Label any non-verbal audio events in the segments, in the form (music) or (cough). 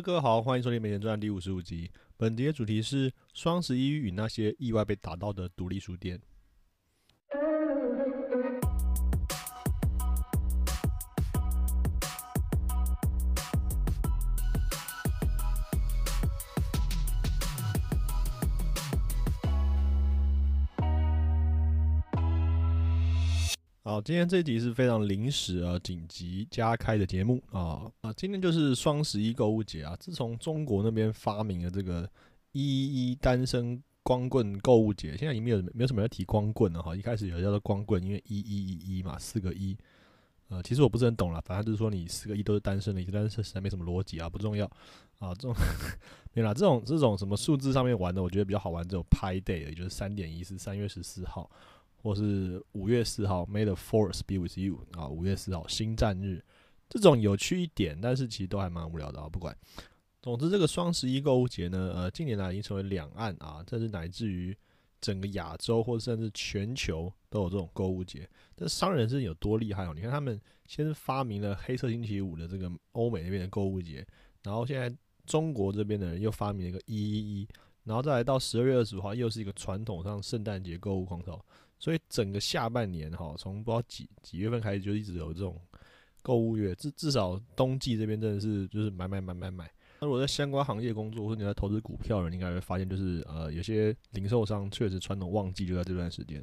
各位好，欢迎收听《美人传》第五十五集。本集的主题是双十一与那些意外被打到的独立书店。好，今天这一集是非常临时啊、紧急加开的节目啊啊！今天就是双十一购物节啊。自从中国那边发明了这个一一单身光棍购物节，现在已经没有没有什么人提光棍了哈。一开始有叫做光棍，因为一一一一嘛，四个一。呃，其实我不是很懂了，反正就是说你四个一都是单身的，但是实在没什么逻辑啊，不重要啊。这种 (laughs) 没啦，这种这种什么数字上面玩的，我觉得比较好玩，只有拍 day，也就是三点一是三月十四号。或是五月四号，May the Force be with you 啊，五月四号星战日，这种有趣一点，但是其实都还蛮无聊的啊。不管，总之这个双十一购物节呢，呃，近年来已经成为两岸啊，甚至乃至于整个亚洲或者甚至全球都有这种购物节。这商人是有多厉害哦？你看他们先是发明了黑色星期五的这个欧美那边的购物节，然后现在中国这边的人又发明了一个一一一，然后再来到十二月二十五号，又是一个传统上圣诞节购物狂潮。所以整个下半年哈，从不知道几几月份开始就一直有这种购物月，至至少冬季这边真的是就是买买买买买。那如果在相关行业工作或者你在投资股票的人，应该会发现就是呃有些零售商确实传统旺季就在这段时间。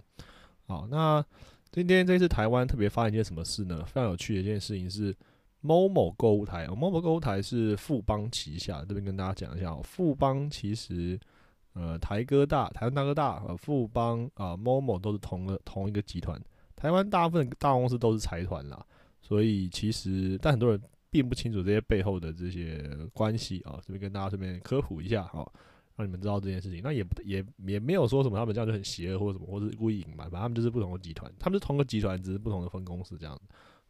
好，那今天这次台湾特别发生一件什么事呢？非常有趣的一件事情是某某购物台，某某购物台是富邦旗下，这边跟大家讲一下，哦富邦其实。呃，台哥大、台湾大哥大、呃，富邦啊、MOMO 都是同个同一个集团。台湾大部分大公司都是财团啦，所以其实但很多人并不清楚这些背后的这些关系啊。这边跟大家顺便科普一下哈，让你们知道这件事情。那也不也也没有说什么他们这样就很邪恶或者什么，或是故意隐瞒，反正他们就是不同的集团，他们是同个集团，只是不同的分公司这样子。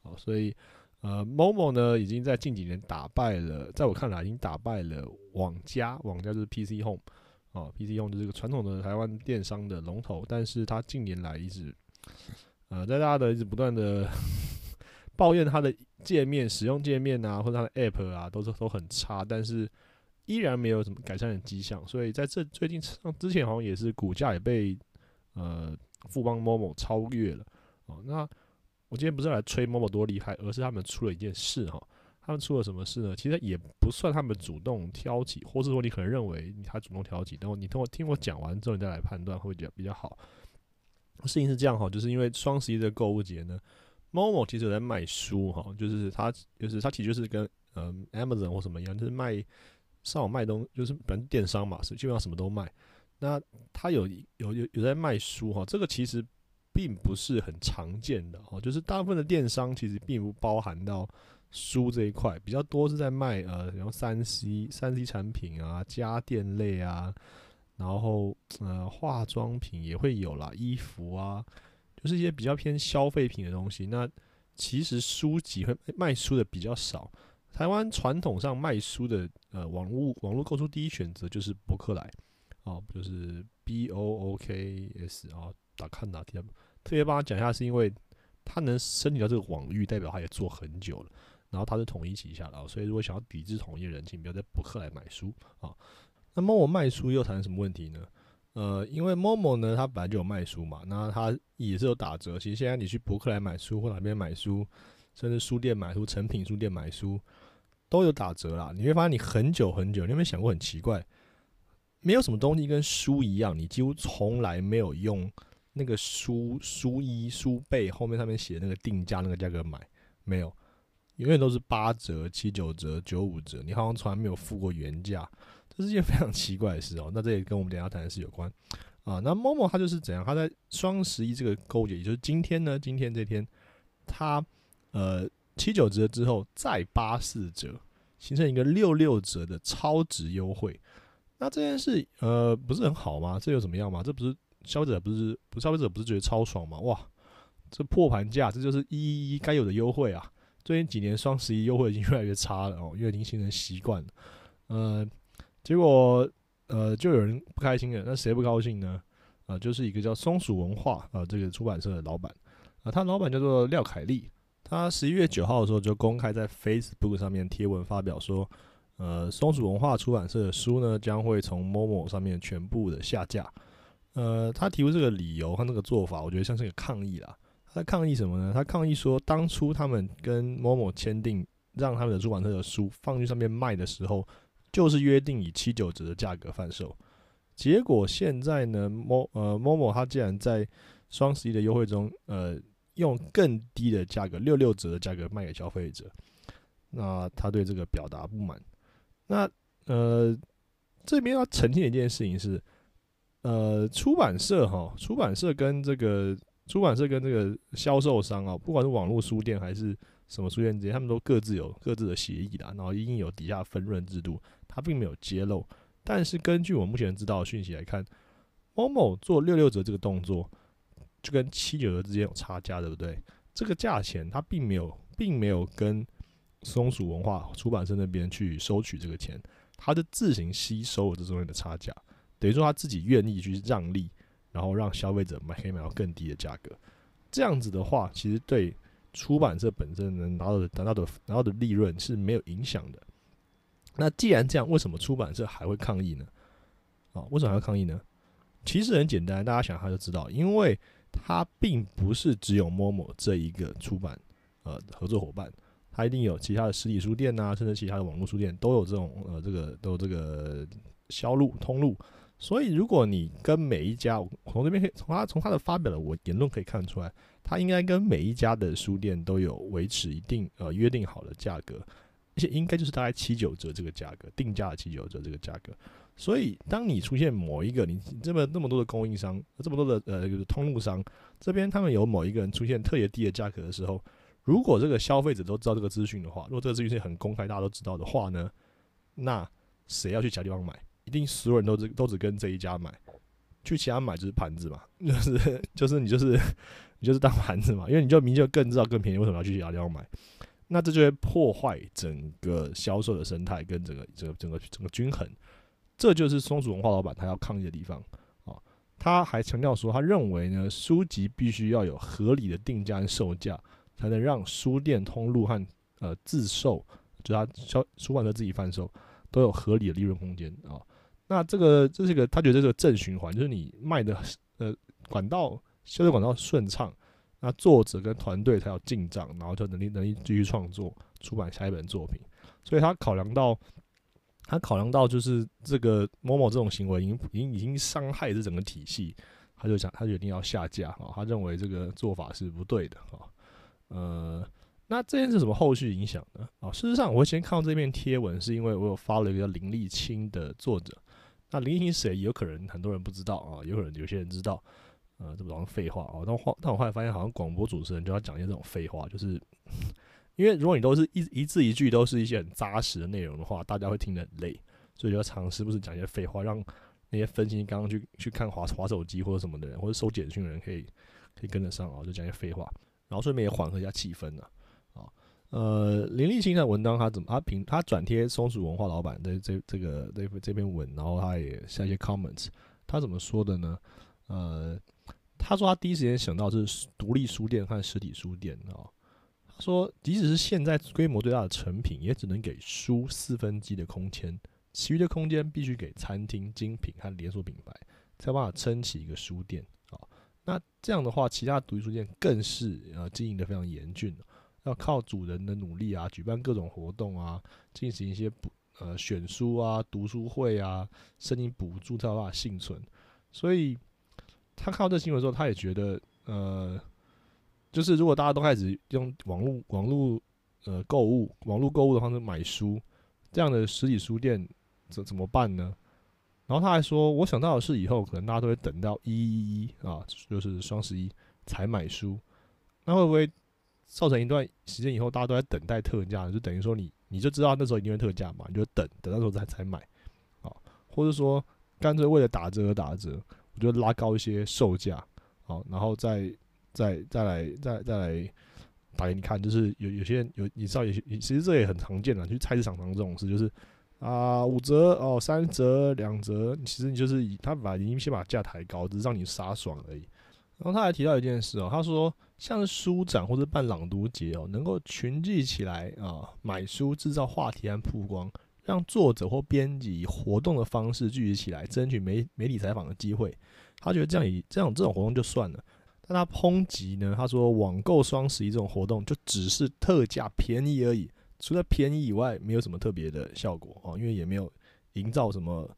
好，所以呃，MOMO 呢已经在近几年打败了，在我看来已经打败了网家，网家就是 PC Home。哦，PC 用的这个传统的台湾电商的龙头，但是它近年来一直，呃，在大家的一直不断的 (laughs) 抱怨它的界面、使用界面啊，或者它的 App 啊，都是都很差，但是依然没有什么改善的迹象。所以在这最近之前，好像也是股价也被呃富邦某某超越了。哦，那我今天不是来吹某某多厉害，而是他们出了一件事哈。他们出了什么事呢？其实也不算他们主动挑起，或是说你可能认为他主动挑起，等我你听我听我讲完之后，你再来判断会比较比较好。事情是这样哈，就是因为双十一的购物节呢，Momo 其实有在卖书哈，就是他就是他其实就是跟嗯 Amazon 或什么一样，就是卖上网卖东，就是反正电商嘛，是基本上什么都卖。那他有有有有在卖书哈，这个其实并不是很常见的哈，就是大部分的电商其实并不包含到。书这一块比较多是在卖呃，然后三 C 三 C 产品啊，家电类啊，然后呃化妆品也会有啦，衣服啊，就是一些比较偏消费品的东西。那其实书籍会卖书的比较少。台湾传统上卖书的呃网络网络购书第一选择就是博客来，哦，就是 B O O K S 啊，打看哪天特别帮他讲一下，是因为他能申请到这个网域，代表他也做很久了。然后它是统一旗下的，所以如果想要抵制统一人请，不要在博客来买书啊。那 Momo 卖书又产生什么问题呢？呃，因为 Momo 呢，它本来就有卖书嘛，那它也是有打折。其实现在你去博客来买书或哪边买书，甚至书店买书、成品书店买书都有打折啦。你会发现你很久很久，你有没有想过很奇怪？没有什么东西跟书一样，你几乎从来没有用那个书书衣书背后面上面写那个定价那个价格买，没有。永远都是八折、七九折、九五折，你好像从来没有付过原价，这是件非常奇怪的事哦。(laughs) 那这也跟我们等下谈的事有关啊。那 Momo 它就是怎样？它在双十一这个购物节，也就是今天呢，今天这天，它呃七九折之后再八四折，形成一个六六折的超值优惠。那这件事呃不是很好吗？这又怎么样吗？这不是消费者不是不消费者不是觉得超爽吗？哇，这破盘价，这就是一一一该有的优惠啊！最近几年双十一优惠已经越来越差了哦，因为已经形成习惯了。呃，结果呃就有人不开心了，那谁不高兴呢？啊，就是一个叫松鼠文化啊这个出版社的老板啊，他老板叫做廖凯丽，他十一月九号的时候就公开在 Facebook 上面贴文发表说，呃，松鼠文化出版社的书呢将会从 Momo 上面全部的下架。呃，他提出这个理由和那个做法，我觉得像是个抗议啦。他抗议什么呢？他抗议说，当初他们跟某某签订，让他们的出版社的书放去上面卖的时候，就是约定以七九折的价格贩售。结果现在呢某呃某某他竟然在双十一的优惠中，呃，用更低的价格六六折的价格卖给消费者。那他对这个表达不满。那呃，这边要澄清的一件事情是。呃，出版社哈，出版社跟这个出版社跟这个销售商啊，不管是网络书店还是什么书店之间，他们都各自有各自的协议的，然后一定有底下分润制度，它并没有揭露。但是根据我目前知道的讯息来看，某某做六六折这个动作，就跟七九折之间有差价，对不对？这个价钱它并没有，并没有跟松鼠文化出版社那边去收取这个钱，它是自行吸收了这中间的差价。等于说他自己愿意去让利，然后让消费者买可以买到更低的价格。这样子的话，其实对出版社本身能拿到的、拿到的、拿到的利润是没有影响的。那既然这样，为什么出版社还会抗议呢？啊，为什么还要抗议呢？其实很简单，大家想他就知道，因为它并不是只有某某这一个出版呃合作伙伴，它一定有其他的实体书店呐，甚至其他的网络书店都有这种呃这个都有这个销路通路。所以，如果你跟每一家，从这边可以从他从他的发表的我言论可以看出来，他应该跟每一家的书店都有维持一定呃约定好的价格，而且应该就是大概七九折这个价格定价的七九折这个价格。所以，当你出现某一个你这么那么多的供应商，这么多的呃就是通路商这边他们有某一个人出现特别低的价格的时候，如果这个消费者都知道这个资讯的话，如果这个资讯是很公开，大家都知道的话呢，那谁要去其他地方买？一定所有人都只都只跟这一家买，去其他买就是盘子嘛，(laughs) 就是就是你就是你就是当盘子嘛，因为你就明就更知道更便宜，为什么要去其他地方买？那这就会破坏整个销售的生态跟整个整个整个整个均衡。这就是松鼠文化老板他要抗议的地方啊！他还强调说，他认为呢，书籍必须要有合理的定价跟售价，才能让书店通路和呃自售，就他销出版社自己贩售都有合理的利润空间啊。那这个这是一个，他觉得这个正循环，就是你卖的呃管道销售管道顺畅，那作者跟团队才有进账，然后就能力能力继续创作出版下一本作品。所以他考量到，他考量到就是这个某某这种行为已经已经已经伤害这整个体系，他就想他决定要下架啊，他认为这个做法是不对的啊，呃。那这件是什么后续影响呢？啊，事实上，我会先看到这篇贴文，是因为我有发了一个林立清的作者。那林立清谁？有可能很多人不知道啊，有可能有些人知道。呃，这不像废话啊。但后但我后来发现，好像广播主持人就要讲一些这种废话，就是因为如果你都是一一字一句都是一些很扎实的内容的话，大家会听得很累，所以就要尝试不是讲一些废话，让那些分析刚刚去去看滑滑手机或者什么的人，或者收简讯的人可以可以跟得上啊，就讲一些废话，然后顺便也缓和一下气氛呢。呃，林立清的文章他怎么他评他转贴松鼠文化老板的这这个这这篇文，然后他也下一些 comments，他怎么说的呢？呃，他说他第一时间想到是独立书店和实体书店啊。他说，即使是现在规模最大的成品，也只能给书四分之一的空间，其余的空间必须给餐厅、精品和连锁品牌，才有办法撑起一个书店啊。那这样的话，其他独立书店更是呃经营的非常严峻。要靠主人的努力啊，举办各种活动啊，进行一些补呃选书啊、读书会啊，申请补助才有办法幸存。所以他看到这新闻之后，他也觉得呃，就是如果大家都开始用网络网络呃购物、网络购物的方式买书，这样的实体书店怎怎么办呢？然后他还说，我想到的是以后可能大家都会等到一一一啊，就是双十一才买书，那会不会？造成一段时间以后，大家都在等待特价，就等于说你你就知道那时候一定会特价嘛，你就等等到时候才才买啊，或者说干脆为了打折而打折，我就拉高一些售价，好，然后再再再来再再来打给你看，就是有有些人有你知道有些其实这也很常见的，去菜市场上这种事就是啊五折哦三折两折，其实你就是以他把已经先把价抬高，只是让你傻爽而已。然后他还提到一件事哦，他说像书展或者办朗读节哦，能够群聚起来啊，买书制造话题和曝光，让作者或编辑以活动的方式聚集起来，争取媒媒体采访的机会。他觉得这样以这样这种活动就算了，但他抨击呢？他说网购双十一这种活动就只是特价便宜而已，除了便宜以外，没有什么特别的效果哦，因为也没有营造什么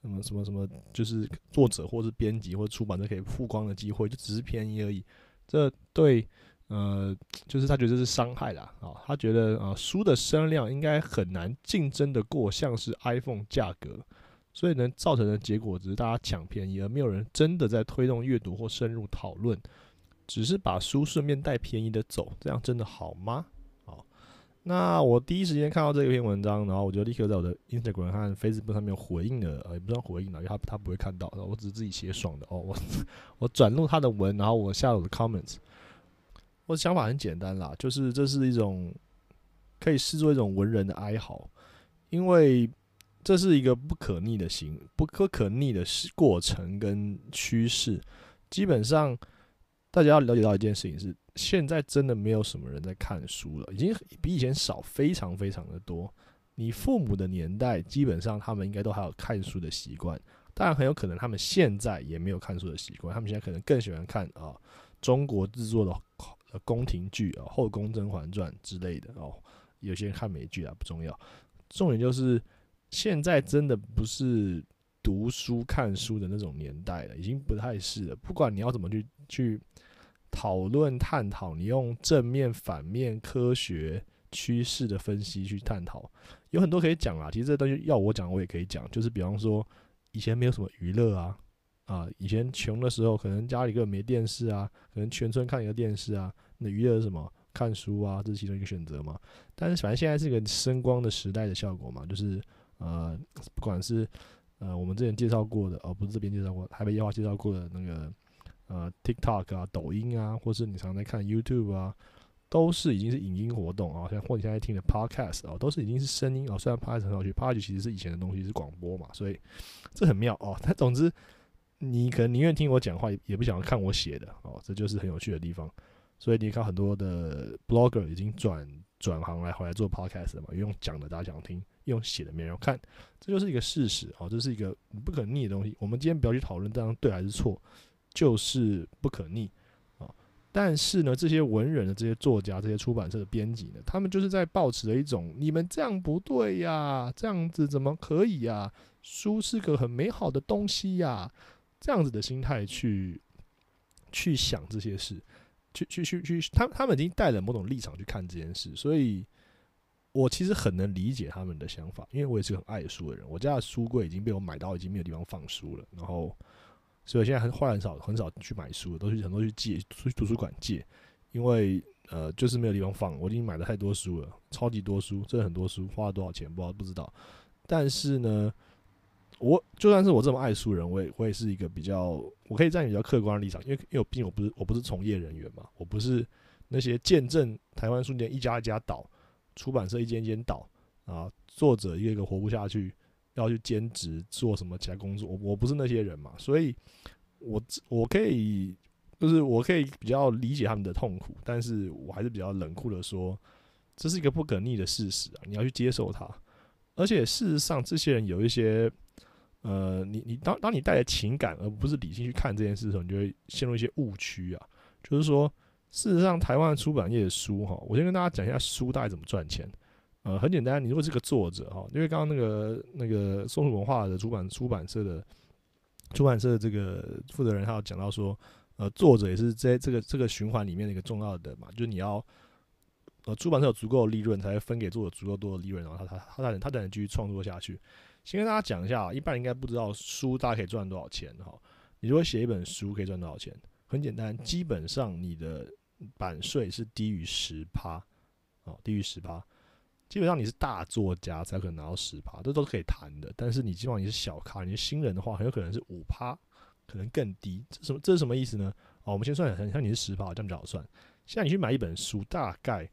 什么什么什么，就是作者或是编辑或者出版社可以曝光的机会，就只是便宜而已。这对。呃，就是他觉得这是伤害啦，啊，他觉得啊，书的声量应该很难竞争的过像是 iPhone 价格，所以呢，造成的结果只是大家抢便宜，而没有人真的在推动阅读或深入讨论，只是把书顺便带便宜的走，这样真的好吗？好，那我第一时间看到这篇文章，然后我就立刻在我的 Instagram 和 Facebook 上面回应了，呃，也不算回应了，因为他他不会看到，我只是自己写爽的哦，我我转录他的文，然后我下了我的 (laughs) comments。我的想法很简单啦，就是这是一种可以视作一种文人的哀嚎，因为这是一个不可逆的行不可可逆的过程跟趋势。基本上，大家要了解到一件事情是，现在真的没有什么人在看书了，已经比以前少非常非常的多。你父母的年代，基本上他们应该都还有看书的习惯，当然很有可能他们现在也没有看书的习惯，他们现在可能更喜欢看啊中国制作的。宫廷剧啊，《后宫甄嬛传》之类的哦，有些人看美剧啊，不重要。重点就是现在真的不是读书看书的那种年代了，已经不太是了。不管你要怎么去去讨论探讨，你用正面、反面、科学、趋势的分析去探讨，有很多可以讲啊。其实这东西要我讲，我也可以讲。就是比方说，以前没有什么娱乐啊。啊，以前穷的时候，可能家里根本没电视啊，可能全村看一个电视啊。那娱乐是什么？看书啊，这是其中一个选择嘛。但是反正现在是个声光的时代的效果嘛，就是呃，不管是呃我们之前介绍过的，哦不是这边介绍过，台北夜话介绍过的那个呃 TikTok 啊、抖音啊，或是你常在看 YouTube 啊，都是已经是影音活动啊，像或你现在听的 Podcast 啊，都是已经是声音啊。虽然 Podcast 很有趣，Podcast 其实是以前的东西，是广播嘛，所以这很妙哦。(laughs) 但总之。你可能宁愿听我讲话，也不想看我写的哦，这就是很有趣的地方。所以你看，很多的 blogger 已经转转行来回来做 podcast 了嘛，用讲的大家想听，用写的没人看，这就是一个事实哦，这是一个不可逆的东西。我们今天不要去讨论这样对还是错，就是不可逆啊。但是呢，这些文人的这些作家、这些出版社的编辑呢，他们就是在抱持着一种你们这样不对呀，这样子怎么可以呀？书是个很美好的东西呀。这样子的心态去去想这些事，去去去去，他他们已经带了某种立场去看这件事，所以我其实很能理解他们的想法，因为我也是很爱书的人。我家的书柜已经被我买到，已经没有地方放书了，然后所以现在很后来很少很少去买书，都去很多去借，去图书馆借，因为呃就是没有地方放，我已经买了太多书了，超级多书，真的很多书，花了多少钱不知道不知道，但是呢。我就算是我这么爱书人，我也我也是一个比较，我可以站比较客观的立场，因为因为我毕竟我不是我不是从业人员嘛，我不是那些见证台湾书店一家一家倒，出版社一间一间倒啊，作者一个一个活不下去，要去兼职做什么其他工作，我我不是那些人嘛，所以我我可以就是我可以比较理解他们的痛苦，但是我还是比较冷酷的说，这是一个不可逆的事实啊，你要去接受它，而且事实上这些人有一些。呃，你你当当你带着情感而不是理性去看这件事的时候，你就会陷入一些误区啊。就是说，事实上，台湾出版业的书哈，我先跟大家讲一下书大概怎么赚钱。呃，很简单，你如果是个作者哈，因为刚刚那个那个松鼠文化的出版出版社的出版社的这个负责人，他有讲到说，呃，作者也是在这个这个循环里面的一个重要的嘛，就是你要呃出版社有足够的利润，才会分给作者足够多的利润，然后他他他才能他才能继续创作下去。先跟大家讲一下，一般人应该不知道书大概可以赚多少钱哈。你如果写一本书可以赚多少钱？很简单，基本上你的版税是低于十趴，哦，低于十趴。基本上你是大作家才可能拿到十趴，这都是可以谈的。但是你基本上你是小咖，你是新人的话，很有可能是五趴，可能更低。这什么？这是什么意思呢？哦，我们先算一下像你是十趴，这样比较好算。现在你去买一本书，大概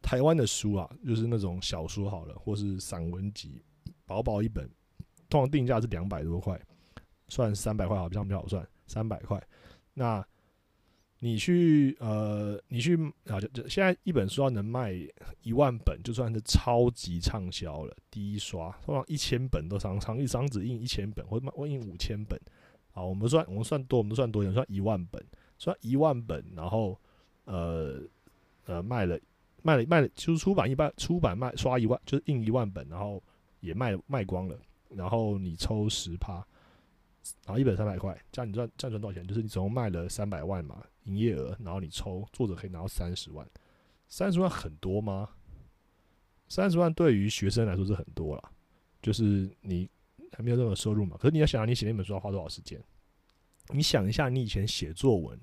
台湾的书啊，就是那种小说好了，或是散文集。薄薄一本，通常定价是两百多块，算三百块好，比较比较好算，三百块。那你去呃，你去啊，就就现在一本书要能卖一万本，就算是超级畅销了。第一刷通常一千本都常常一张纸印一千本，或或印五千本。好，我们算我们算多，我们算多一点，算一万本，算一万本，然后呃呃卖了卖了卖了，就是出版一般出版卖刷一万，就是印一万本，然后也卖卖光了，然后你抽十趴。然后一本三百块，这样你赚这样赚多少钱？就是你总共卖了三百万嘛，营业额，然后你抽作者可以拿到三十万，三十万很多吗？三十万对于学生来说是很多了，就是你还没有任何收入嘛。可是你要想想，你写那本书要花多少时间？你想一下，你以前写作文，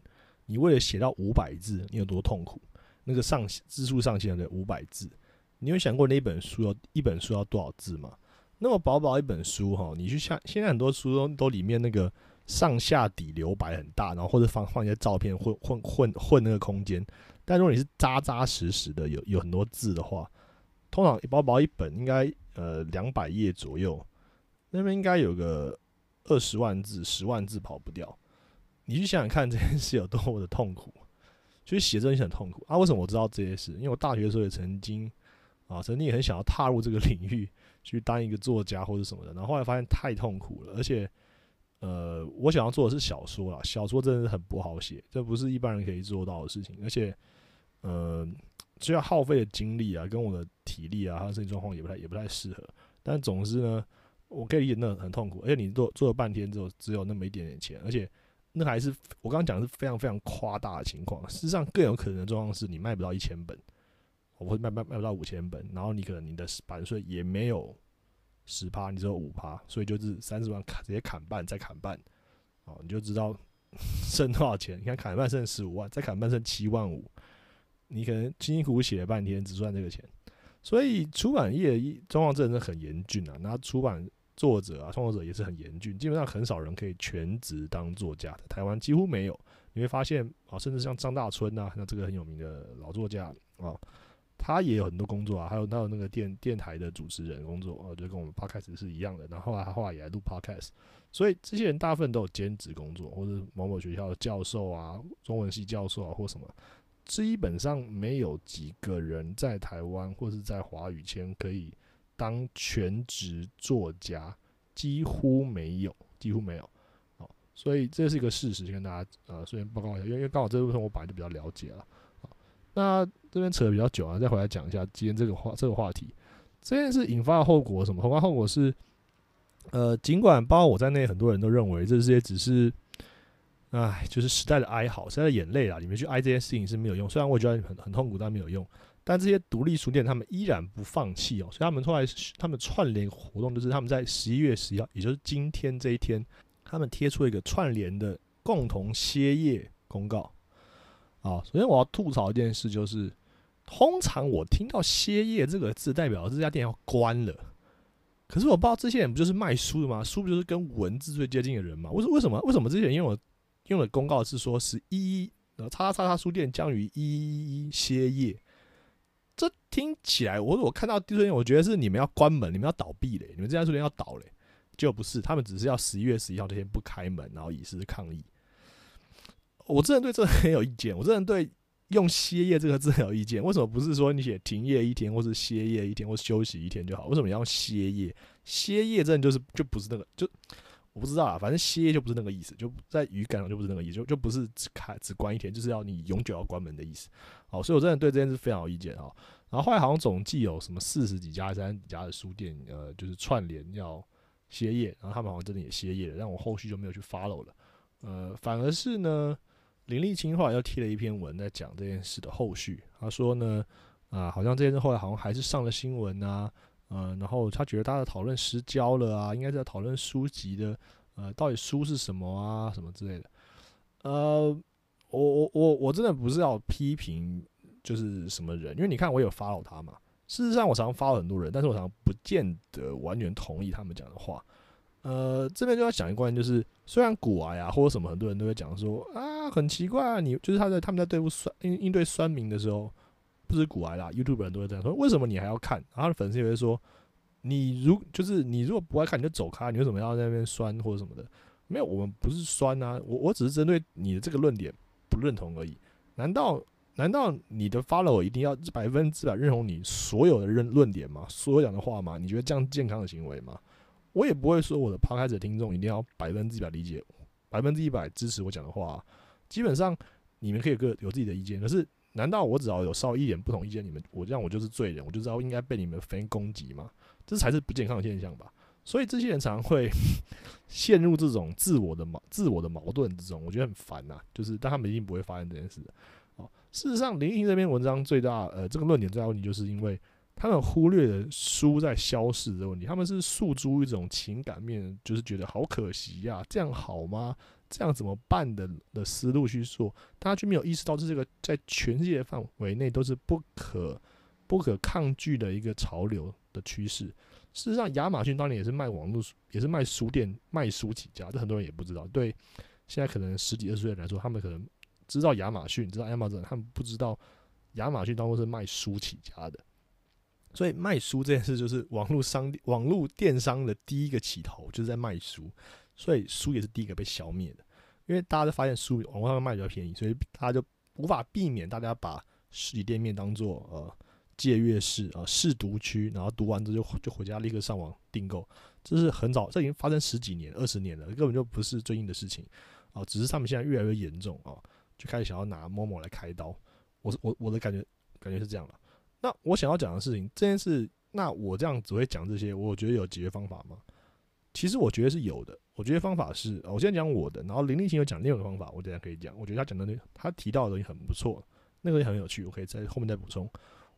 你为了写到五百字，你有多痛苦？那个上字数上限的五百字，你有想过那本书要一本书要多少字吗？那么薄薄一本书哈，你去像现在很多书都都里面那个上下底留白很大，然后或者放放一些照片混混混混那个空间。但如果你是扎扎实实的有有很多字的话，通常薄薄一本应该呃两百页左右，那边应该有个二十万字、十万字跑不掉。你去想想看这件事有多么的痛苦，所以写这件事很痛苦啊。为什么我知道这些事？因为我大学的时候也曾经啊，曾经也很想要踏入这个领域。去当一个作家或者什么的，然后后来发现太痛苦了，而且，呃，我想要做的是小说啦，小说真的是很不好写，这不是一般人可以做到的事情，而且，呃，需要耗费的精力啊，跟我的体力啊，还有身体状况也不太也不太适合。但总之呢，我可以理解那很痛苦，而且你做做了半天之后，只有那么一点点钱，而且那还是我刚刚讲的是非常非常夸大的情况。事实上，更有可能的状况是你卖不到一千本。我会卖卖卖不到五千本，然后你可能你的版税也没有十趴，你只有五趴，所以就是三十万砍直接砍半，再砍半，哦，你就知道 (laughs) 剩多少钱。你看砍半剩十五万，再砍半剩七万五，你可能辛辛苦苦写了半天，只赚这个钱。所以出版业状况真的是很严峻啊。那出版作者啊，创作者也是很严峻，基本上很少人可以全职当作家的，台湾几乎没有。你会发现啊，甚至像张大春呐，那这个很有名的老作家啊。他也有很多工作啊，还有他有那个电电台的主持人工作，呃，就跟我们 podcast 是一样的。然后后来他后来也来录 podcast，所以这些人大部分都有兼职工作，或者某某学校的教授啊，中文系教授啊，或什么，基本上没有几个人在台湾或是在华语圈可以当全职作家，几乎没有，几乎没有。好，所以这是一个事实，跟大家呃，顺便报告一下，因为因为刚好这部分我本来就比较了解了。那这边扯的比较久啊，再回来讲一下今天这个话这个话题。这件事引发的后果什么？后发后果是，呃，尽管包括我在内，很多人都认为这些只是，唉，就是时代的哀嚎，时代的眼泪啦。你们去哀这件事情是没有用。虽然我觉得很很痛苦，但没有用。但这些独立书店他们依然不放弃哦，所以他们后来他们串联活动，就是他们在十一月十一号，也就是今天这一天，他们贴出一个串联的共同歇业公告。啊，首先我要吐槽一件事，就是通常我听到“歇业”这个字，代表这家店要关了。可是我不知道这些人不就是卖书的吗？书不就是跟文字最接近的人吗？为什为什么？为什么这些人用了用了公告是说是一呃叉叉叉叉书店将于一一一歇业？这听起来，我我看到第一天，我觉得是你们要关门，你们要倒闭嘞，你们这家书店要倒嘞。结果不是，他们只是要十一月十一号这天不开门，然后以示抗议。我真的对这很有意见，我真的对用歇业这个字很有意见。为什么不是说你写停业一天，或是歇业一天，或休息一天就好？为什么要歇业？歇业真的就是就不是那个，就我不知道啊。反正歇业就不是那个意思，就在语感上就不是那个意思，就就不是只开只关一天，就是要你永久要关门的意思。好，所以我真的对这件事非常有意见啊。然后后来好像总计有什么四十几家、三十几家的书店，呃，就是串联要歇业，然后他们好像真的也歇业了，但我后续就没有去 follow 了。呃，反而是呢。林立清后来又贴了一篇文在讲这件事的后续。他说呢，啊，好像这件事后来好像还是上了新闻啊，呃，然后他觉得大家讨论失焦了啊，应该在讨论书籍的，呃，到底书是什么啊，什么之类的。呃，我我我我真的不是要批评就是什么人，因为你看我有 follow 他嘛。事实上我常常发了很多人，但是我常常不见得完全同意他们讲的话。呃，这边就要讲一关，就是虽然古癌啊或者什么，很多人都会讲说啊，很奇怪啊，你就是他在他们在对付酸应应对酸民的时候，不是古癌啦，YouTube 人都会这样说，为什么你还要看？然后粉丝也会说，你如就是你如果不爱看，你就走开，你为什么要在那边酸或者什么的？没有，我们不是酸啊，我我只是针对你的这个论点不认同而已。难道难道你的 follow 一定要百分之百认同你所有的认论点吗？所有讲的话吗？你觉得这样健康的行为吗？我也不会说我的 p 开始听众一定要百分之百理解，百分之一百支持我讲的话。基本上你们可以各有自己的意见，可是难道我只要有稍一点不同意见，你们我这样我就是罪人，我就知道应该被你们分攻击吗？这才是不健康的现象吧。所以这些人常常会 (laughs) 陷入这种自我的矛自我的矛盾之中，我觉得很烦呐。就是但他们一定不会发生这件事。哦，事实上，林毅这篇文章最大呃这个论点最大问题，就是因为他们忽略了书在消逝的问题。他们是诉诸一种情感面，就是觉得好可惜呀，这样好吗？这样怎么办的的思路去做，大家却没有意识到，这是个在全世界范围内都是不可不可抗拒的一个潮流的趋势。事实上，亚马逊当年也是卖网络，也是卖书店、卖书起家。这很多人也不知道。对现在可能十几二十岁人来说，他们可能知道亚马逊，知道 Amazon，他们不知道亚马逊当初是卖书起家的。所以卖书这件事，就是网络商、网络电商的第一个起头，就是在卖书。所以书也是第一个被消灭的，因为大家都发现书网络上卖比较便宜，所以大家就无法避免大家把实体店面当做呃。借阅室啊，试读区，然后读完之后就就回家立刻上网订购，这是很早，这已经发生十几年、二十年了，根本就不是最近的事情啊，只是他们现在越来越严重啊，就开始想要拿某某来开刀。我我我的感觉感觉是这样了。那我想要讲的事情，这件事，那我这样只会讲这些，我觉得有解决方法吗？其实我觉得是有的。我觉得方法是，我先讲我的，然后林立琴有讲另一个方法，我等下可以讲。我觉得他讲的那他提到的东西很不错，那个也很有趣，我可以在后面再补充。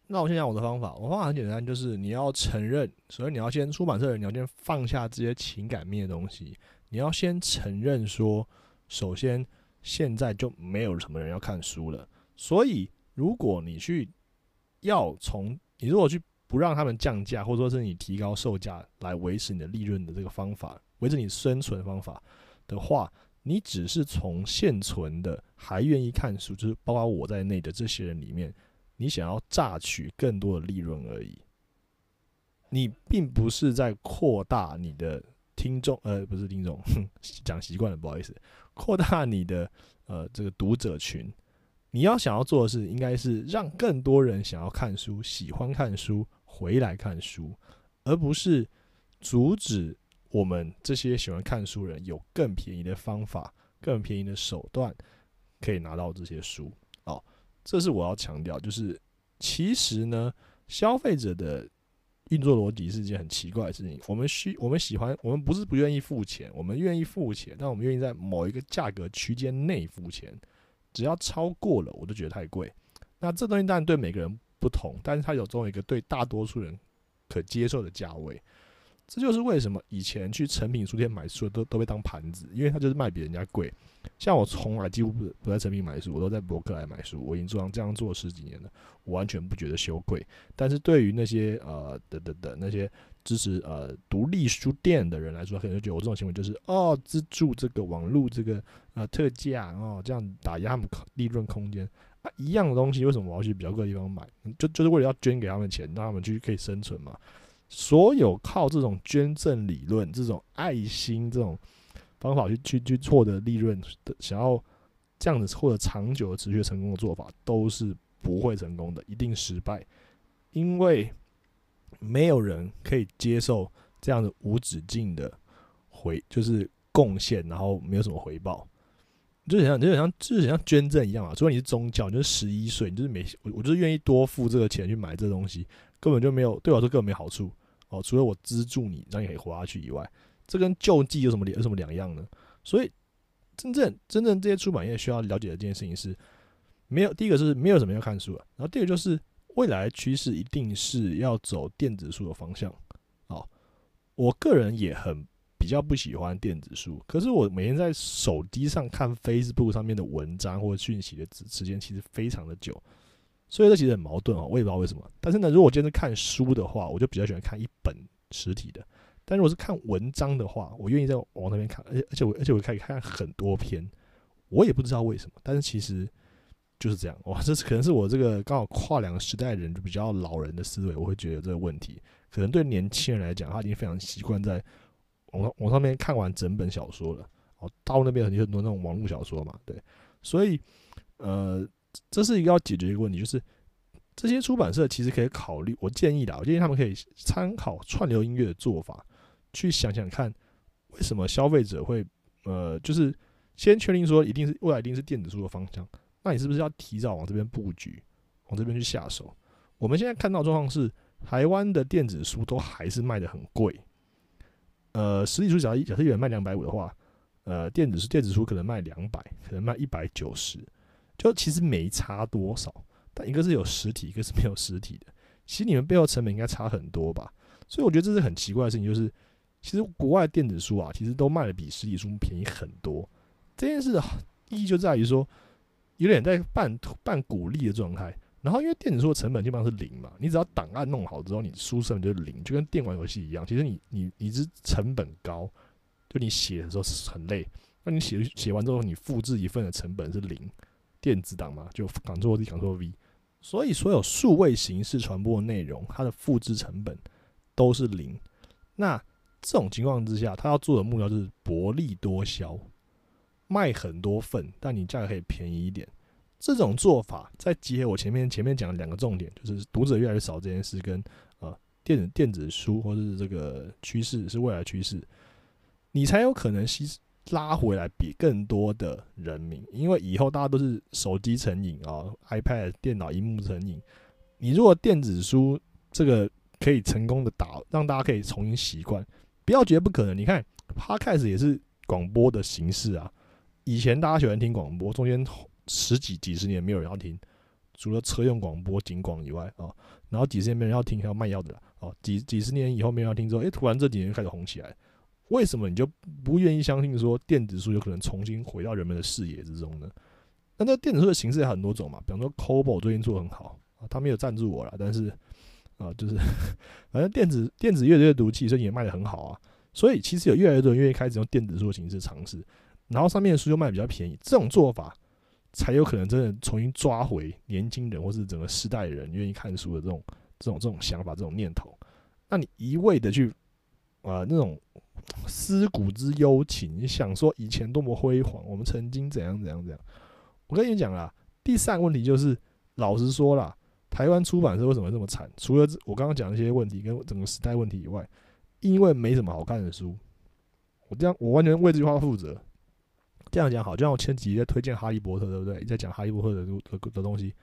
那我先讲我的方法，我方法很简单，就是你要承认，所以你要先出版社人，你要先放下这些情感面的东西，你要先承认说，首先现在就没有什么人要看书了，所以如果你去要从你如果去不让他们降价，或者说是你提高售价来维持你的利润的这个方法，维持你生存方法的话，你只是从现存的还愿意看书，就是包括我在内的这些人里面。你想要榨取更多的利润而已，你并不是在扩大你的 (laughs) 听众，呃，不是听众，(laughs) 讲习惯了，不好意思，扩大你的呃这个读者群。你要想要做的事，应该是让更多人想要看书、喜欢看书、回来看书，而不是阻止我们这些喜欢看书人有更便宜的方法、更便宜的手段可以拿到这些书。哦这是我要强调，就是其实呢，消费者的运作逻辑是一件很奇怪的事情。我们需我们喜欢，我们不是不愿意付钱，我们愿意付钱，但我们愿意在某一个价格区间内付钱。只要超过了，我都觉得太贵。那这东西当然对每个人不同，但是它有这种一个对大多数人可接受的价位。这就是为什么以前去成品书店买书都都被当盘子，因为它就是卖比人家贵。像我从来几乎不不在成品买书，我都在博客来买书。我已经做这样做十几年了，我完全不觉得羞愧。但是对于那些呃的的的那些支持呃独立书店的人来说，可能觉得我这种行为就是哦资助这个网络这个呃特价哦，这样打压他们利润空间啊一样的东西，为什么我要去比较贵的地方买？就就是为了要捐给他们钱，让他们去可以生存嘛。所有靠这种捐赠理论、这种爱心这种方法去去去获得利润的，想要这样子获得长久的持续成功的做法，都是不会成功的，一定失败。因为没有人可以接受这样的无止境的回，就是贡献，然后没有什么回报。就很像，就很像，就是很像捐赠一样嘛。除非你是宗教，你就是十一岁，你就是没我，我就是愿意多付这个钱去买这东西。根本就没有对我来说根本没好处哦，除了我资助你让你可以活下去以外，这跟救济有什么有什么两样呢？所以真正真正这些出版业需要了解的这件事情是，没有第一个是没有什么要看书的，然后第二个就是未来趋势一定是要走电子书的方向。哦，我个人也很比较不喜欢电子书，可是我每天在手机上看 Facebook 上面的文章或者讯息的时时间其实非常的久。所以这其实很矛盾哦，我也不知道为什么。但是呢，如果我今天是看书的话，我就比较喜欢看一本实体的；但如果是看文章的话，我愿意在网那边看，而且而且我而且我可以看很多篇。我也不知道为什么，但是其实就是这样。哇，这是可能是我这个刚好跨两个时代人，就比较老人的思维，我会觉得这个问题。可能对年轻人来讲，他已经非常习惯在网上网上面看完整本小说了。哦，大陆那边很多很多那种网络小说嘛，对，所以。呃，这是一个要解决一个问题，就是这些出版社其实可以考虑，我建议的，我建议他们可以参考串流音乐的做法，去想想看，为什么消费者会呃，就是先确定说一定是未来一定是电子书的方向，那你是不是要提早往这边布局，往这边去下手？我们现在看到状况是，台湾的电子书都还是卖的很贵，呃，实体书假设假设有人卖两百五的话。呃，电子书电子书可能卖两百，可能卖一百九十，就其实没差多少。但一个是有实体，一个是没有实体的，其实你们背后成本应该差很多吧？所以我觉得这是很奇怪的事情，就是其实国外电子书啊，其实都卖的比实体书便宜很多。这件事的意义就在于说，有点在半半鼓励的状态。然后因为电子书的成本基本上是零嘛，你只要档案弄好之后，你书成本就是零，就跟电玩游戏一样。其实你你你是成本高。就你写的时候是很累，那你写写完之后，你复制一份的成本是零，电子档嘛，就 Ctrl Z Ctrl V，所以所有数位形式传播的内容，它的复制成本都是零。那这种情况之下，他要做的目标就是薄利多销，卖很多份，但你价格可以便宜一点。这种做法，再结合我前面前面讲的两个重点，就是读者越来越少这件事，跟呃电子电子书或者是这个趋势是未来趋势。你才有可能吸拉回来比更多的人民，因为以后大家都是手机成瘾啊，iPad 电脑荧幕成瘾。你如果电子书这个可以成功的打，让大家可以重新习惯，不要觉得不可能。你看，Podcast 也是广播的形式啊。以前大家喜欢听广播，中间十几几十年没有人要听，除了车用广播、警广以外啊，然后几十年没人要听，还要卖药的啦哦。几几十年以后没人要听之后，诶，突然这几年开始红起来。为什么你就不愿意相信说电子书有可能重新回到人们的视野之中呢？那那电子书的形式有很多种嘛，比方说 Kobo 最近做很好啊，他没有赞助我了，但是啊，就是 (laughs) 反正电子电子阅阅读器所以也卖的很好啊，所以其实有越来越多人愿意开始用电子书的形式尝试，然后上面的书又卖比较便宜，这种做法才有可能真的重新抓回年轻人或是整个时代人愿意看书的这种这种这种想法这种念头。那你一味的去啊那种。思古之幽情，想说以前多么辉煌，我们曾经怎样怎样怎样。我跟你讲啦，第三个问题就是，老实说啦，台湾出版社为什么这么惨？除了我刚刚讲的一些问题跟整个时代问题以外，因为没什么好看的书。我这样，我完全为这句话负责。这样讲好，就像我前几集在推荐《哈利波特》，对不对？在讲《哈利波特》的的的东西。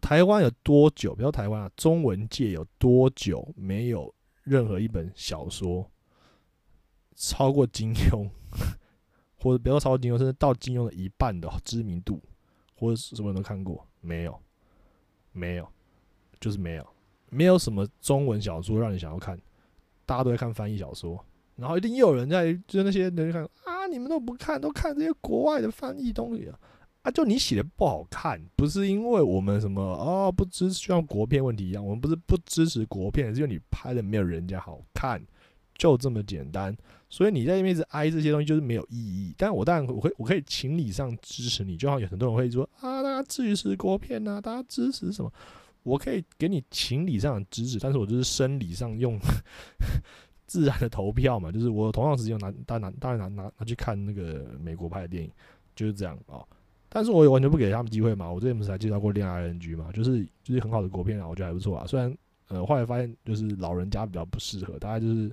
台湾有多久？比如台湾啊，中文界有多久没有任何一本小说？超过金庸，或者不要超过金庸，甚至到金庸的一半的知名度，或者什么人都看过没有？没有，就是没有，没有什么中文小说让你想要看，大家都在看翻译小说，然后一定又有人在，就那些人看啊，你们都不看，都看这些国外的翻译东西啊，啊，就你写的不好看，不是因为我们什么哦不支持就像国片问题一样，我们不是不支持国片，是因为你拍的没有人家好看。就这么简单，所以你在那边一直挨这些东西就是没有意义。但我当然我可以我可以情理上支持你，就好像有很多人会说啊，大家支持国片呐，大家支持什么？我可以给你情理上的支持，但是我就是生理上用自然的投票嘛，(laughs) 就是我同样时间拿大拿大拿拿拿去看那个美国拍的电影，就是这样啊。但是我也完全不给他们机会嘛。我之前不是还介绍过《恋爱 N G》嘛，就是就是很好的国片啊，我觉得还不错啊。虽然呃后来发现就是老人家比较不适合，大概就是。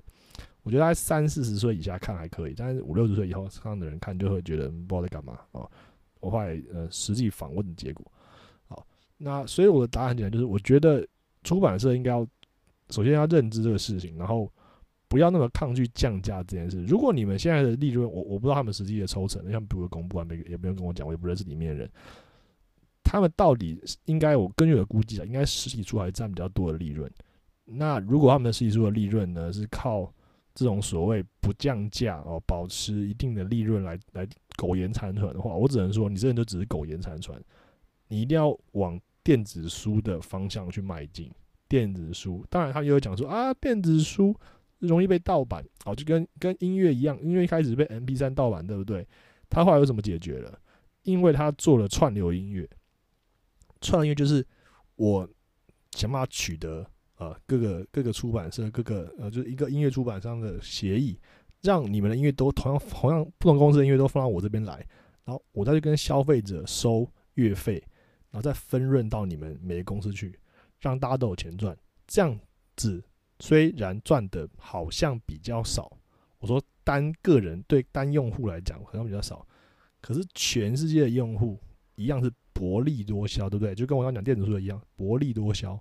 我觉得大概三四十岁以下看还可以，但是五六十岁以后上的人看就会觉得不知道在干嘛啊。我后来呃实际访问的结果，好，那所以我的答案很简单，就是我觉得出版社应该要首先要认知这个事情，然后不要那么抗拒降价这件事。如果你们现在的利润，我我不知道他们实际的抽成，像比如公布完没也不用跟我讲，我也不认识里面的人，他们到底应该我根据我的估计啊，应该实体书还占比较多的利润。那如果他们的实体书的利润呢是靠这种所谓不降价哦，保持一定的利润来来苟延残喘的话，我只能说你这人就只是苟延残喘。你一定要往电子书的方向去迈进。电子书，当然他又会讲说啊，电子书容易被盗版，哦，就跟跟音乐一样，音乐一开始被 M P 三盗版，对不对？他后来有什么解决了？因为他做了串流音乐，串流音乐就是我想办法取得。呃，各个各个出版社，各个呃，就是一个音乐出版商的协议，让你们的音乐都同样同样不同公司的音乐都放到我这边来，然后我再去跟消费者收月费，然后再分润到你们每个公司去，让大家都有钱赚。这样子虽然赚的好像比较少，我说单个人对单用户来讲好像比较少，可是全世界的用户一样是薄利多销，对不对？就跟我刚讲电子书的一样，薄利多销，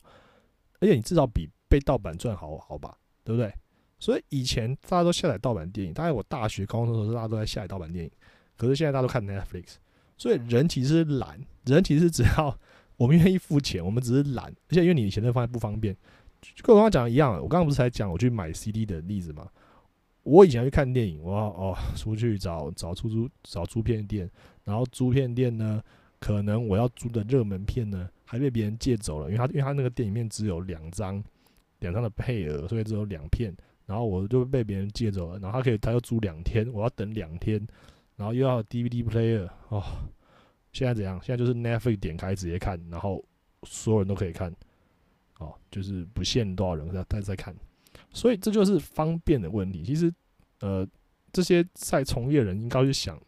而且你至少比被盗版赚好好吧，对不对？所以以前大家都下载盗版电影，大概我大学高中的时候，大家都在下载盗版电影。可是现在大家都看 Netflix，所以人其实懒，人其实只要我们愿意付钱，我们只是懒。而且因为你以前那方面不方便，就跟我刚刚讲的一样，我刚刚不是才讲我去买 CD 的例子吗？我以前去看电影，我要哦出去找找出租找租片店，然后租片店呢，可能我要租的热门片呢，还被别人借走了，因为他因为他那个电影面只有两张两张的配额，所以只有两片。然后我就被别人借走了，然后他可以，他又租两天，我要等两天，然后又要 DVD player 哦。现在怎样？现在就是 Netflix 点开直接看，然后所有人都可以看，哦，就是不限多少人在在在看，所以这就是方便的问题。其实，呃，这些在从业人应该去想，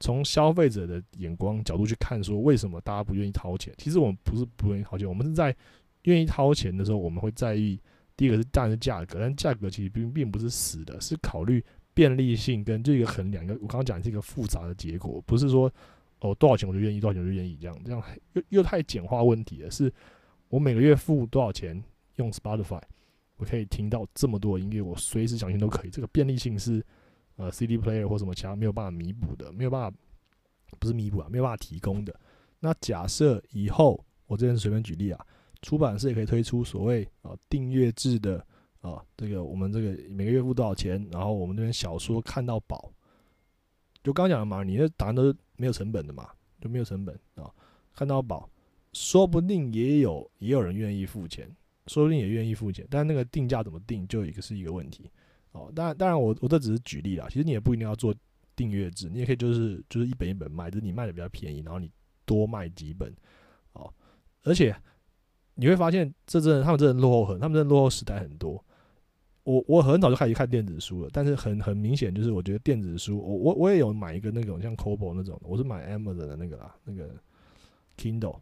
从消费者的眼光角度去看，说为什么大家不愿意掏钱？其实我们不是不愿意掏钱，我们是在愿意掏钱的时候，我们会在意。第一个是当然是价格，但价格其实并并不是死的，是考虑便利性跟这个衡量。一个我刚刚讲是一个复杂的结果，不是说哦多少钱我就愿意，多少钱我就愿意这样，这样又又太简化问题了。是我每个月付多少钱用 Spotify，我可以听到这么多音乐，我随时想听都可以。这个便利性是呃 CD player 或什么其他没有办法弥补的，没有办法不是弥补啊，没有办法提供的。那假设以后我这边随便举例啊。出版社也可以推出所谓啊订阅制的啊，这个我们这个每个月付多少钱，然后我们这边小说看到饱，就刚讲的嘛，你的答案都是没有成本的嘛，就没有成本啊，看到饱，说不定也有也有人愿意付钱，说不定也愿意付钱，但那个定价怎么定，就一个是一个问题哦。当然，当然我我这只是举例啦，其实你也不一定要做订阅制，你也可以就是就是一本一本卖，就是你卖的比较便宜，然后你多卖几本哦，而且。你会发现，这真的，他们真的落后很，他们真的落后时代很多。我我很早就开始看电子书了，但是很很明显，就是我觉得电子书，我我我也有买一个那种像 Kobo 那种，我是买 Amazon 的那个啦，那个 Kindle，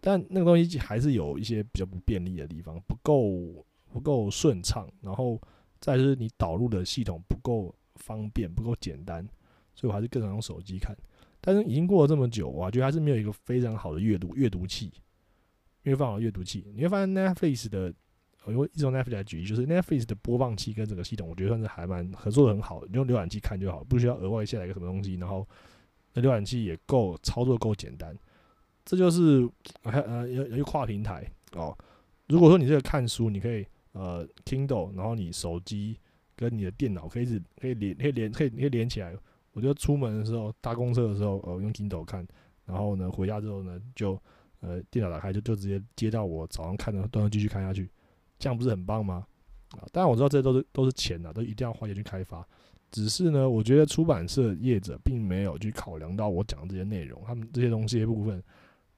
但那个东西还是有一些比较不便利的地方，不够不够顺畅，然后再就是你导入的系统不够方便，不够简单，所以我还是更常用手机看。但是已经过了这么久，我觉得还是没有一个非常好的阅读阅读器。因为放好阅读器，你会发现 Netflix 的，我用一种 Netflix 来举例，就是 Netflix 的播放器跟整个系统，我觉得算是还蛮合作的很好。你用浏览器看就好，不需要额外下载一个什么东西，然后那浏览器也够操作够简单。这就是还呃有有跨平台哦。如果说你这个看书，你可以呃 Kindle，然后你手机跟你的电脑可以是可以连可以连可以可以连起来。我就出门的时候搭公车的时候，呃用 Kindle 看，然后呢回家之后呢就。呃，电脑打开就就直接接到我早上看的，都能继续看下去，这样不是很棒吗？啊，当然我知道这些都是都是钱呐，都一定要花钱去开发。只是呢，我觉得出版社业者并没有去考量到我讲的这些内容，他们这些东西部分，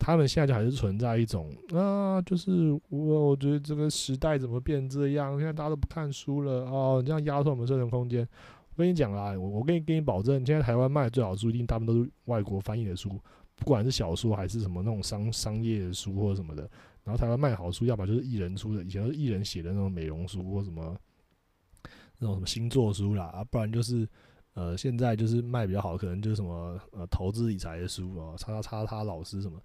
他们现在就还是存在一种啊，就是我我觉得这个时代怎么变这样？现在大家都不看书了哦，这样压缩我们生存空间。我跟你讲啦，我我跟你给你保证，现在台湾卖的最好书，一定大部分都是外国翻译的书。不管是小说还是什么那种商商业的书或者什么的，然后台湾卖好书，要么就是艺人出的，以前是艺人写的那种美容书或什么那种什么星座书啦，啊，不然就是呃现在就是卖比较好，可能就是什么呃投资理财的书啊，叉叉叉叉老师什么，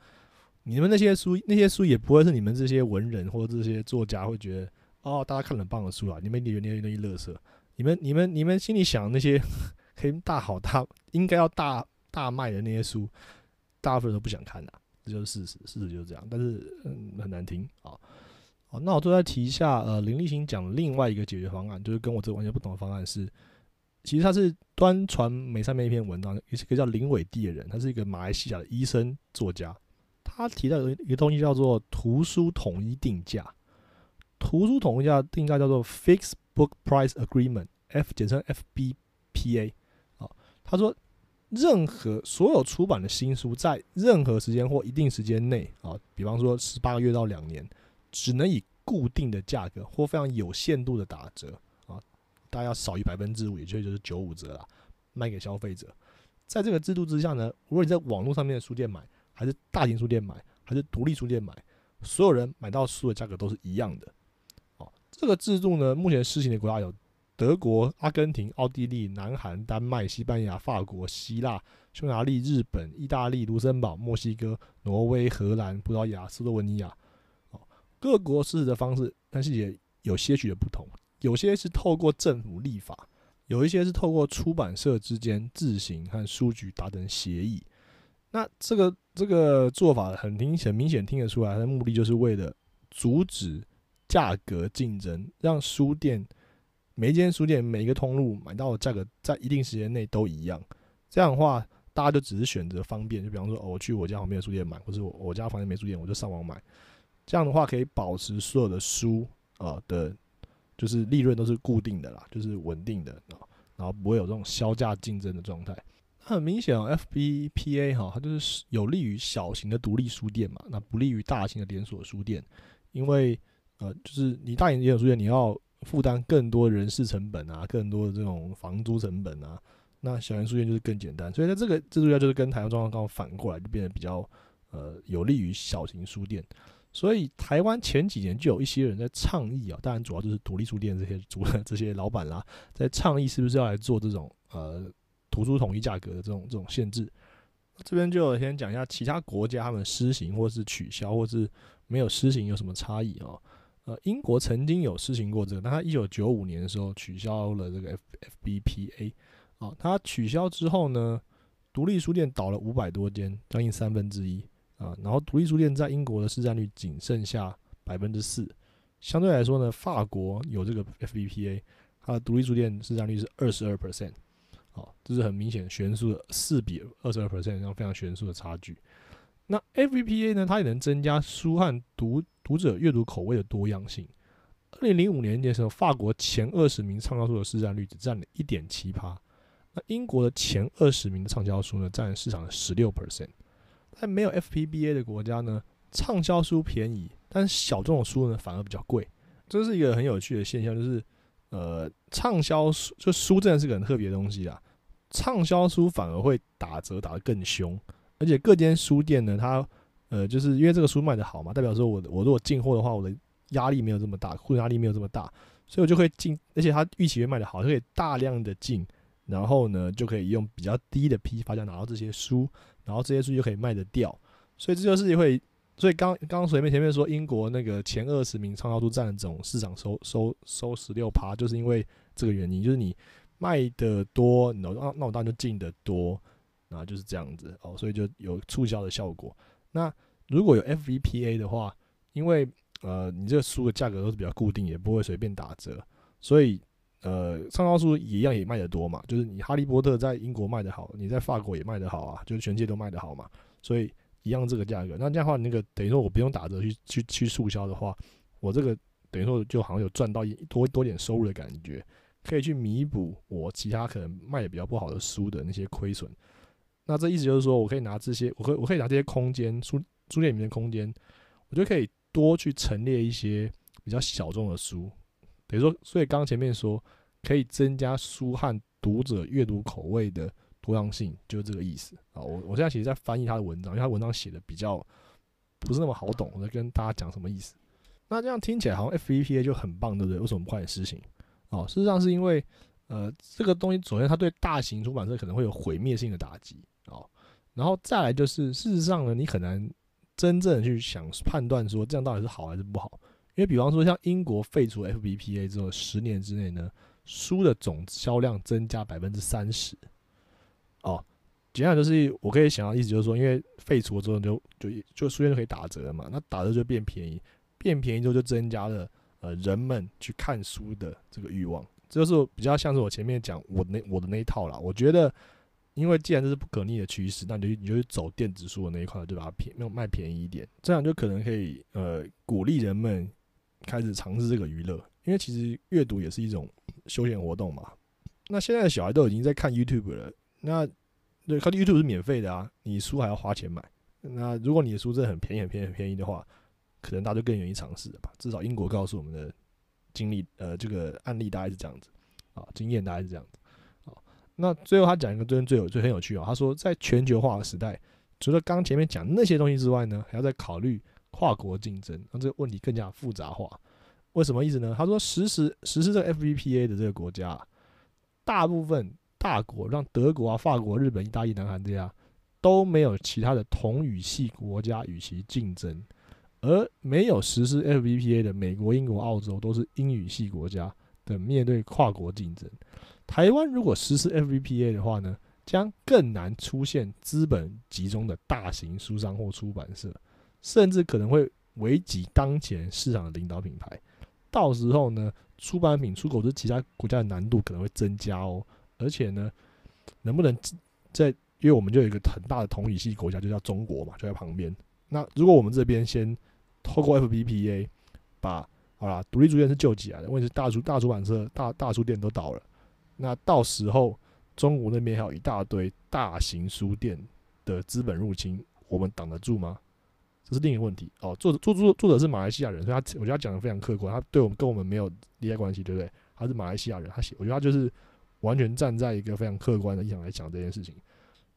你们那些书那些书也不会是你们这些文人或者这些作家会觉得哦，大家看了很棒的书啊，你们以为那些东西乐色，你们你们你们心里想那些 (laughs) 可以大好大应该要大大卖的那些书。大部分都不想看的，这就是事实，事实就是这样。但是，嗯，很难听啊。好，那我最后再提一下，呃，林立新讲另外一个解决方案，就是跟我这完全不同的方案是，其实他是端传媒上面一篇文章，也是一个叫林伟地的人，他是一个马来西亚的医生作家，他提到有一个东西叫做图书统一定价，图书统一价定价叫做 Fixed Book Price Agreement，F 简称 FBPA。啊，他说。任何所有出版的新书，在任何时间或一定时间内啊，比方说十八个月到两年，只能以固定的价格或非常有限度的打折啊，大概要少于百分之五，也就就是九五折啦，卖给消费者。在这个制度之下呢，如果你在网络上面的书店买，还是大型书店买，还是独立书店买，所有人买到书的价格都是一样的。哦，这个制度呢，目前施行的国家有德国、阿根廷、奥地利、南韩、丹麦、西班牙、法国、希腊、匈牙利、日本、意大利、卢森堡、墨西哥、挪威、荷兰、葡萄牙、斯洛文尼亚。哦，各国实施的方式，但是也有些许的不同，有些是透过政府立法。有一些是透过出版社之间自行和书局达成协议，那这个这个做法很明很明显听得出来，它的目的就是为了阻止价格竞争，让书店每一间书店每一个通路买到的价格在一定时间内都一样。这样的话，大家就只是选择方便，就比方说，我去我家旁边的书店买，或者我我家旁边没书店，我就上网买。这样的话可以保持所有的书啊的。就是利润都是固定的啦，就是稳定的啊，然后不会有这种销价竞争的状态。很明显哦，FBPA 哈，它就是有利于小型的独立书店嘛，那不利于大型的连锁书店，因为呃，就是你大型连锁书店你要负担更多人事成本啊，更多的这种房租成本啊，那小型书店就是更简单，所以在这个制度下就是跟台湾状况刚好反过来，就变得比较呃有利于小型书店。所以台湾前几年就有一些人在倡议啊，当然主要就是独立书店这些主 (laughs) 这些老板啦，在倡议是不是要来做这种呃图书统一价格的这种这种限制。这边就先讲一下其他国家他们施行或是取消或是没有施行有什么差异啊？呃，英国曾经有施行过这个，但他一九九五年的时候取消了这个 F F B P A 啊，他取消之后呢，独立书店倒了五百多间，将近三分之一。啊，然后独立书店在英国的市占率仅剩下百分之四，相对来说呢，法国有这个 FBPA，它的独立书店市占率是二十二 percent，好，这是很明显悬殊的四比二十二 percent，这样非常悬殊的差距。那 FBPA 呢，它也能增加书和读读者阅读口味的多样性。二零零五年的时候，法国前二十名畅销书的市占率只占了一点七趴，那英国的前二十名的畅销书呢，占市场的十六 percent。在没有 FPBA 的国家呢，畅销书便宜，但是小众的书呢反而比较贵。这是一个很有趣的现象，就是呃，畅销书就书真的是个很特别的东西啊。畅销书反而会打折打得更凶，而且各间书店呢，它呃就是因为这个书卖的好嘛，代表说我我如果进货的话，我的压力没有这么大，库存压力没有这么大，所以我就会进，而且它预期会卖的好，就可以大量的进，然后呢就可以用比较低的批发价拿到这些书。然后这些书就可以卖得掉，所以这就是会，所以刚刚刚前面前面说英国那个前二十名畅销书占总市场收收收十六趴，就是因为这个原因，就是你卖的多，那那我当然就进的多，然后就是这样子哦，所以就有促销的效果。那如果有 FVPA 的话，因为呃你这个书的价格都是比较固定，也不会随便打折，所以。呃，畅销书一样也卖得多嘛，就是你《哈利波特》在英国卖得好，你在法国也卖得好啊，就是全世界都卖得好嘛，所以一样这个价格。那这样的话，那个等于说我不用打折去去去促销的话，我这个等于说就好像有赚到一多多点收入的感觉，可以去弥补我其他可能卖的比较不好的书的那些亏损。那这意思就是说我可以拿这些，我可以我可以拿这些空间书书店里面的空间，我就可以多去陈列一些比较小众的书。等于说，所以刚前面说可以增加书和读者阅读口味的多样性，就是这个意思啊。我我现在其实在翻译他的文章，因为他文章写的比较不是那么好懂，我在跟大家讲什么意思。那这样听起来好像 FEPA 就很棒，对不对？为什么不快点实行？哦，事实上是因为呃，这个东西首先它对大型出版社可能会有毁灭性的打击哦，然后再来就是事实上呢，你很难真正去想判断说这样到底是好还是不好。因为比方说，像英国废除 FBPA 之后，十年之内呢，书的总销量增加百分之三十。哦，简单就是我可以想到意思就是说，因为废除了之后就就就书店就可以打折嘛，那打折就变便宜，变便宜之后就增加了呃人们去看书的这个欲望。这就是比较像是我前面讲我那我的那一套啦。我觉得，因为既然这是不可逆的趋势，那你就你就走电子书的那一块，就把它便用卖便宜一点，这样就可能可以呃鼓励人们。开始尝试这个娱乐，因为其实阅读也是一种休闲活动嘛。那现在的小孩都已经在看 YouTube 了，那对看 YouTube 是免费的啊，你书还要花钱买。那如果你的书真的很便宜、很便宜、很便宜的话，可能大家就更愿意尝试了吧。至少英国告诉我们的经历，呃，这个案例大概是这样子啊，经验大概是这样子。好，那最后他讲一个最最有最很有趣啊，他说在全球化的时代，除了刚前面讲那些东西之外呢，还要再考虑跨国竞争，让这个问题更加复杂化。为什么意思呢？他说实施实施这个 FVPA 的这个国家，大部分大国，像德国啊、法国、日本、意大利、南韩这样，都没有其他的同语系国家与其竞争。而没有实施 FVPA 的美国、英国、澳洲都是英语系国家的面对跨国竞争。台湾如果实施 FVPA 的话呢，将更难出现资本集中的大型书商或出版社，甚至可能会危及当前市场的领导品牌。到时候呢，出版品出口至其他国家的难度可能会增加哦。而且呢，能不能在因为我们就有一个很大的同语系国家，就叫中国嘛，就在旁边。那如果我们这边先透过 FBPA 把好啦，独立书店是救起来的，问题是大出大出版社、大大书店都倒了。那到时候中国那边还有一大堆大型书店的资本入侵，我们挡得住吗？这是另一个问题哦。作者作作作者是马来西亚人，所以他我觉得他讲的非常客观，他对我们跟我们没有利害关系，对不对？他是马来西亚人，他写我觉得他就是完全站在一个非常客观的立场来讲这件事情。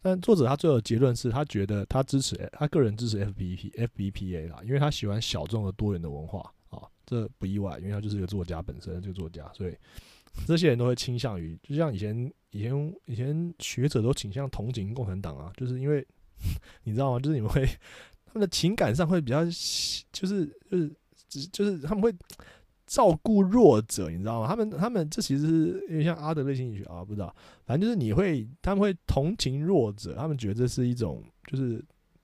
但作者他最后结论是他觉得他支持他个人支持 FBP FBPA 啦，因为他喜欢小众的多元的文化啊，这不意外，因为他就是一个作家本身，这个作家，所以这些人都会倾向于，就像以前以前以前学者都倾向同情共产党啊，就是因为你知道吗？就是你们会他们的情感上会比较，就是就是就是他们会。照顾弱者，你知道吗？他们他们这其实是因为像阿德勒心理学啊，不知道，反正就是你会，他们会同情弱者，他们觉得这是一种就是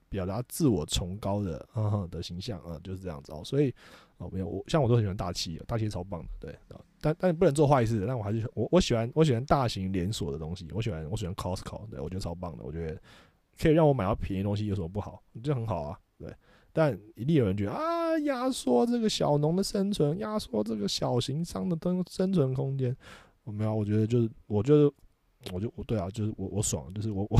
表达自我崇高的啊的形象啊，就是这样子哦。所以哦，没有我像我都很喜欢大气，大气超棒的，对但但不能做坏事，但我还是我我喜欢我喜欢大型连锁的东西，我喜欢我喜欢 Costco，对我觉得超棒的，我觉得可以让我买到便宜东西有什么不好？这很好啊，对。但一定有人觉得啊，压缩这个小农的生存，压缩这个小型商的生生存空间。我没有，我觉得就是，我就是，我就我对啊，就是我我爽，就是我我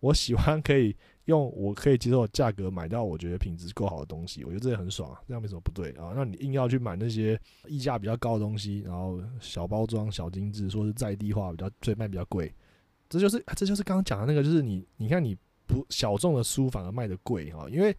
我喜欢可以用我可以接受的价格买到我觉得品质够好的东西，我觉得这也很爽，这样没什么不对啊。那你硬要去买那些溢价比较高的东西，然后小包装、小精致，说是在地化比较，所以卖比较贵，这就是这就是刚刚讲的那个，就是你你看你不小众的书反而卖的贵哈，因为。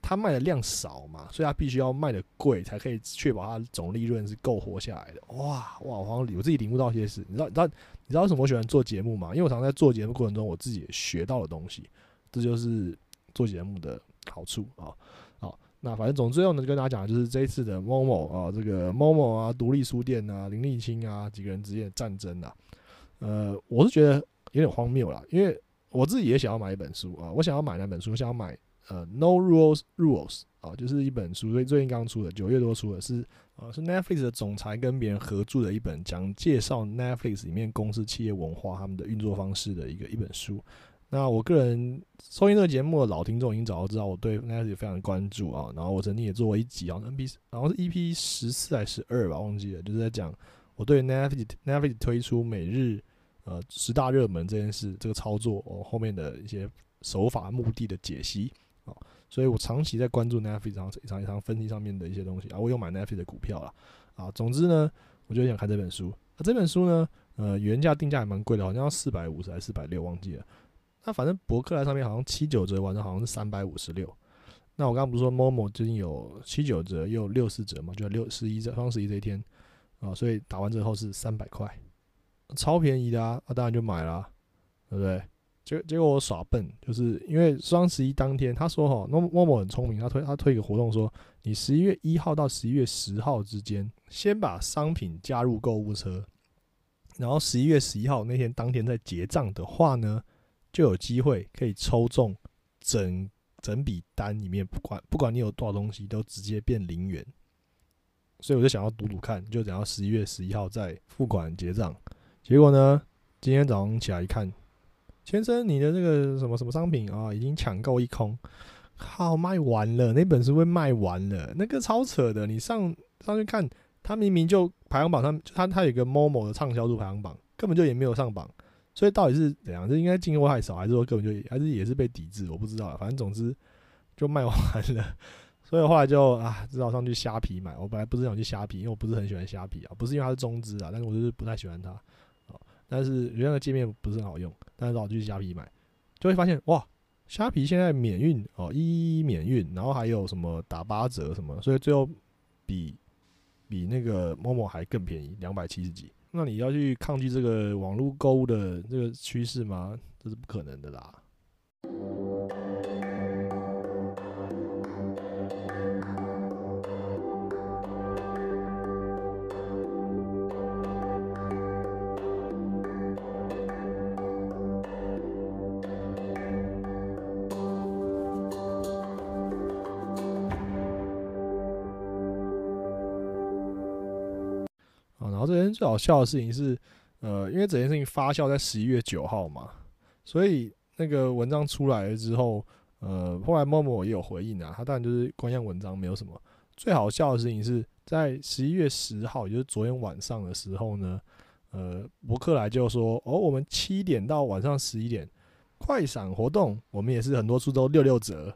它卖的量少嘛，所以它必须要卖的贵，才可以确保它总利润是够活下来的。哇哇，我好像我自己领悟到一些事。你知道，你知道，你知道为什么我喜欢做节目吗？因为我常在做节目过程中，我自己也学到的东西，这就是做节目的好处啊。好，那反正总之后呢，跟大家讲，就是这一次的某某啊，这个某某啊，独立书店啊，林立清啊，几个人之间的战争啊，呃，我是觉得有点荒谬啦，因为我自己也想要买一本书啊，我想要买那本书，想要买。呃，No Rules Rules 啊，就是一本书，所以最近刚出的，九月多出的，是呃是 Netflix 的总裁跟别人合著的一本，讲介绍 Netflix 里面公司企业文化、他们的运作方式的一个一本书。那我个人收听这个节目的老听众已经早就知道我对 Netflix 非常关注啊，然后我曾经也做过一集啊，NB 然后是 EP 十四还是十二吧，忘记了，就是在讲我对 Netflix Netflix 推出每日呃十大热门这件事，这个操作哦后面的一些手法、目的的解析。所以我长期在关注 Netflix 上一场一场分析上面的一些东西啊，我有买 Netflix 的股票了啊。总之呢，我就想看这本书。那这本书呢，呃，原价定价还蛮贵的，好像要四百五十还是四百六，忘记了。那反正博客来上面好像七九折，晚上好像是三百五十六。那我刚刚不是说 Momo 最近有七九折又六四折嘛，就六十一这双十一这一天啊，所以打完折后是三百块，超便宜的啊，那当然就买了，对不对？结结果我耍笨，就是因为双十一当天，他说哈，那默默很聪明，他推他推一个活动，说你十一月一号到十一月十号之间，先把商品加入购物车，然后十一月十一号那天当天在结账的话呢，就有机会可以抽中整整笔单里面不管不管你有多少东西都直接变零元，所以我就想要赌赌看，就等到十一月十一号再付款结账。结果呢，今天早上起来一看。先生，你的这个什么什么商品啊，已经抢购一空，靠，卖完了，那本书会卖完了，那个超扯的。你上上去看，他明明就排行榜上，他他有一个某某的畅销度排行榜，根本就也没有上榜，所以到底是怎样？这应该进货太少，还是说根本就还是也是被抵制？我不知道，反正总之就卖完了。(laughs) 所以后来就啊，只好上去虾皮买。我本来不是想去虾皮，因为我不是很喜欢虾皮啊，不是因为它是中资啊，但是我就是不太喜欢它。但是原来的界面不是很好用。但是老去虾皮买，就会发现哇，虾皮现在免运哦，一一免运，然后还有什么打八折什么，所以最后比比那个某某还更便宜，两百七十几。那你要去抗拒这个网络购物的这个趋势吗？这是不可能的啦。最好笑的事情是，呃，因为整件事情发酵在十一月九号嘛，所以那个文章出来了之后，呃，后来默默也有回应啊，他当然就是官样文章没有什么。最好笑的事情是在十一月十号，也就是昨天晚上的时候呢，呃，伯克莱就说，哦，我们七点到晚上十一点快闪活动，我们也是很多处都六六折，